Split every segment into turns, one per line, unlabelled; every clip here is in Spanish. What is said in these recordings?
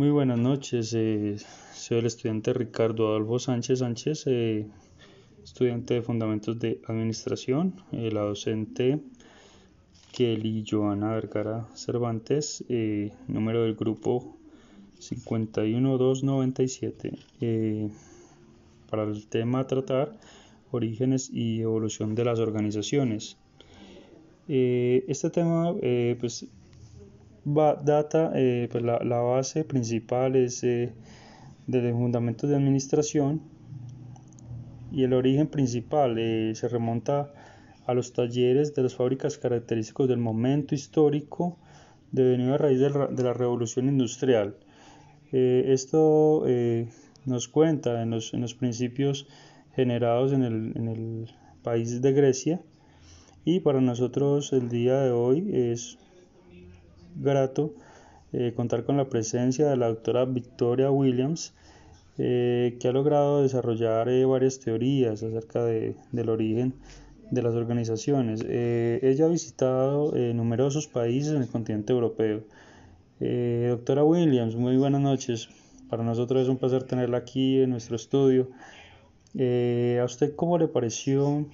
Muy buenas noches, eh, soy el estudiante Ricardo Adolfo Sánchez Sánchez, eh, estudiante de Fundamentos de Administración, eh, la docente Kelly Joana Vergara Cervantes, número del grupo 51297, para el tema a tratar, orígenes y evolución de las organizaciones. este tema pues data, eh, pues la, base principal es eh, de fundamentos de administración y el origen principal eh, se remonta a los talleres de las fábricas característicos del momento histórico devenido a raíz de la, revolución industrial. esto nos cuenta en los, en los, principios generados en el, en el país de Grecia y para nosotros el día de hoy es grato eh, contar con la presencia de la doctora Victoria Williams, eh, que ha logrado desarrollar eh, varias teorías acerca de, del origen de las organizaciones. ella ha visitado numerosos países en el continente europeo. doctora Williams, muy buenas noches. Para nosotros es un placer tenerla aquí en nuestro estudio. ¿A usted cómo le pareció,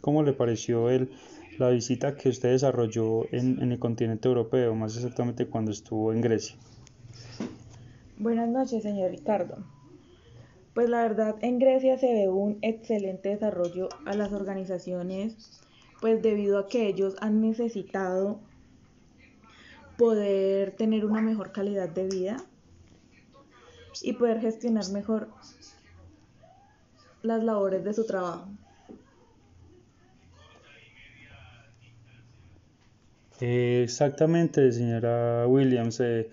cómo le pareció el, la visita que usted desarrolló en, el continente europeo, más exactamente cuando estuvo en Grecia.
Buenas noches, señor Ricardo. Pues la verdad, en Grecia se ve un excelente desarrollo a las organizaciones, pues debido a que ellos han necesitado poder tener una mejor calidad de vida y poder gestionar mejor las labores de su trabajo.
Eh, exactamente, señora Williams. Eh,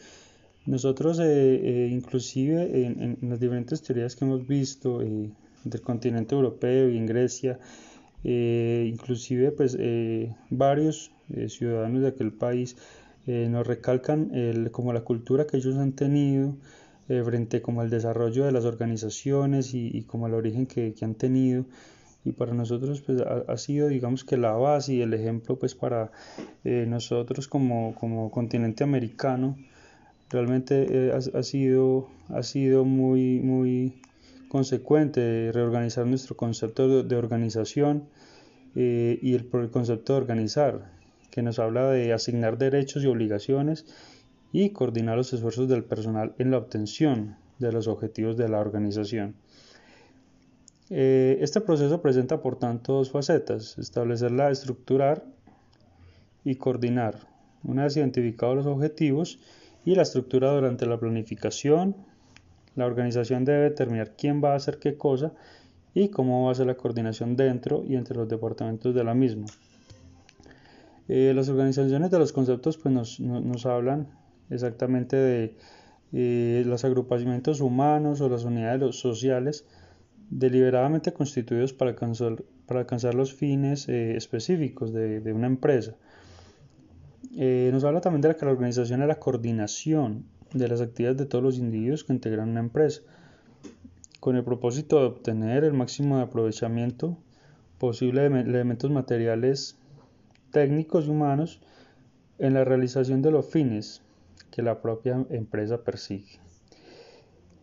nosotros, eh, inclusive en, las diferentes teorías que hemos visto del continente europeo y en Grecia, inclusive pues varios ciudadanos de aquel país nos recalcan como la cultura que ellos han tenido frente como al desarrollo de las organizaciones y, como el origen que han tenido y para nosotros pues ha, sido digamos que la base y el ejemplo pues para eh, nosotros como, como, continente americano realmente eh, ha, sido ha sido muy muy consecuente reorganizar nuestro concepto de, organización eh, y el, el concepto de organizar que nos habla de asignar derechos y obligaciones y coordinar los esfuerzos del personal en la obtención de los objetivos de la organización. Eh, este proceso presenta por tanto dos facetas, establecerla, estructurar y coordinar. Una vez identificados los objetivos y la estructura durante la planificación, la organización debe determinar quién va a hacer qué cosa y cómo va a ser la coordinación dentro y entre los departamentos de la misma. Eh, las organizaciones de los conceptos pues, nos, hablan exactamente de eh, los agrupamientos humanos o las unidades sociales deliberadamente constituidos para alcanzar, para alcanzar los fines eh, específicos de, de, una empresa. Eh, nos habla también de la que la organización es la coordinación de las actividades de todos los individuos que integran una empresa, con el propósito de obtener el máximo de aprovechamiento posible de elementos materiales, técnicos y humanos en la realización de los fines que la propia empresa persigue.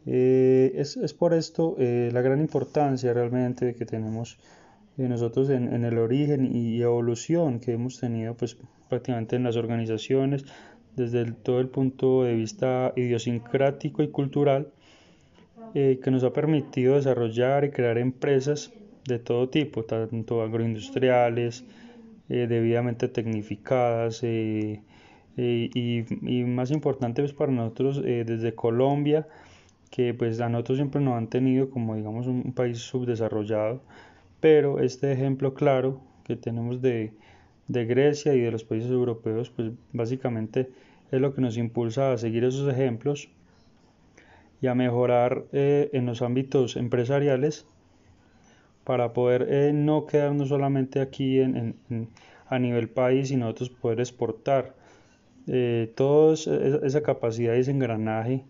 Eh, es, es, por esto eh, la gran importancia realmente que tenemos eh, nosotros en, en, el origen y evolución que hemos tenido pues prácticamente en las organizaciones desde todo el punto de vista idiosincrático y cultural que nos ha permitido desarrollar y crear empresas de todo tipo, tanto agroindustriales, debidamente tecnificadas y, y, más importante pues para nosotros desde Colombia que pues a nosotros siempre nos han tenido como digamos un, país subdesarrollado, pero este ejemplo claro que tenemos de, Grecia y de los países europeos, pues básicamente es lo que nos impulsa a seguir esos ejemplos y a mejorar eh, en los ámbitos empresariales para poder eh, no quedarnos solamente aquí en, a nivel país y nosotros poder exportar eh, toda esa capacidad y ese engranaje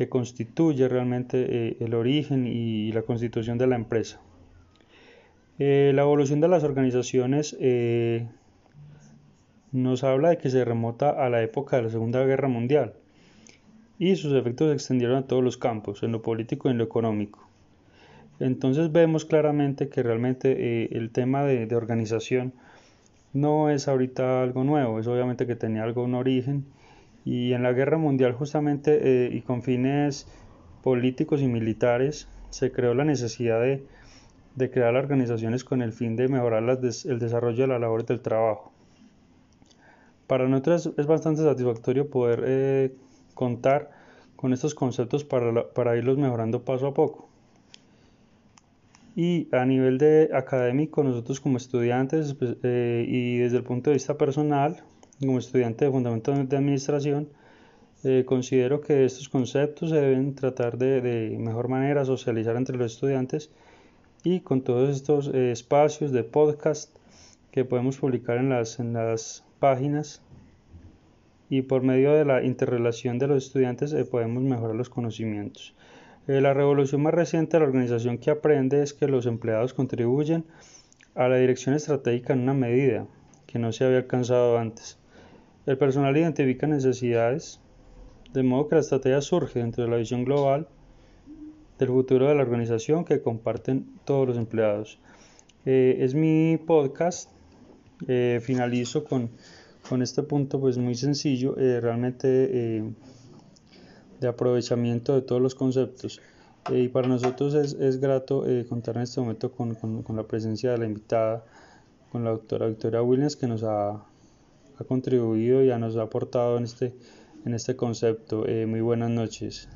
que constituye realmente eh, el origen y la constitución de la empresa. Eh, la evolución de las organizaciones eh, nos habla de que se remota a la época de la Segunda Guerra Mundial. y sus efectos se extendieron a todos los campos, en lo político y en lo económico. Entonces vemos claramente que realmente el tema de, organización no es ahorita algo nuevo, es obviamente que tenía algún origen y en la guerra mundial justamente eh, y con fines políticos y militares se creó la necesidad de, crear organizaciones con el fin de mejorar el desarrollo de la labor del trabajo. Para nosotros es bastante satisfactorio poder eh, contar con estos conceptos para, irlos mejorando paso a poco. Y a nivel de académico, nosotros como estudiantes pues, eh, y desde el punto de vista personal, como estudiante de Fundamentos de Administración, eh, considero que estos conceptos se deben tratar de, mejor manera socializar entre los estudiantes y con todos estos eh, espacios de podcast que podemos publicar en las, en las páginas y por medio de la interrelación de los estudiantes eh, podemos mejorar los conocimientos. la revolución más reciente de la organización que aprende es que los empleados contribuyen a la dirección estratégica en una medida que no se había alcanzado antes. El personal identifica necesidades, de modo que la estrategia surge dentro de la visión global del futuro de la organización que comparten todos los empleados. Eh, es mi podcast. Eh, finalizo con, con, este punto pues muy sencillo, eh, realmente de aprovechamiento de todos los conceptos. y para nosotros es, es grato contar en este momento con, con, con, la presencia de la invitada, con la doctora Victoria Williams, que nos ha, ha contribuido y nos ha aportado en este en este concepto. Eh, muy buenas noches.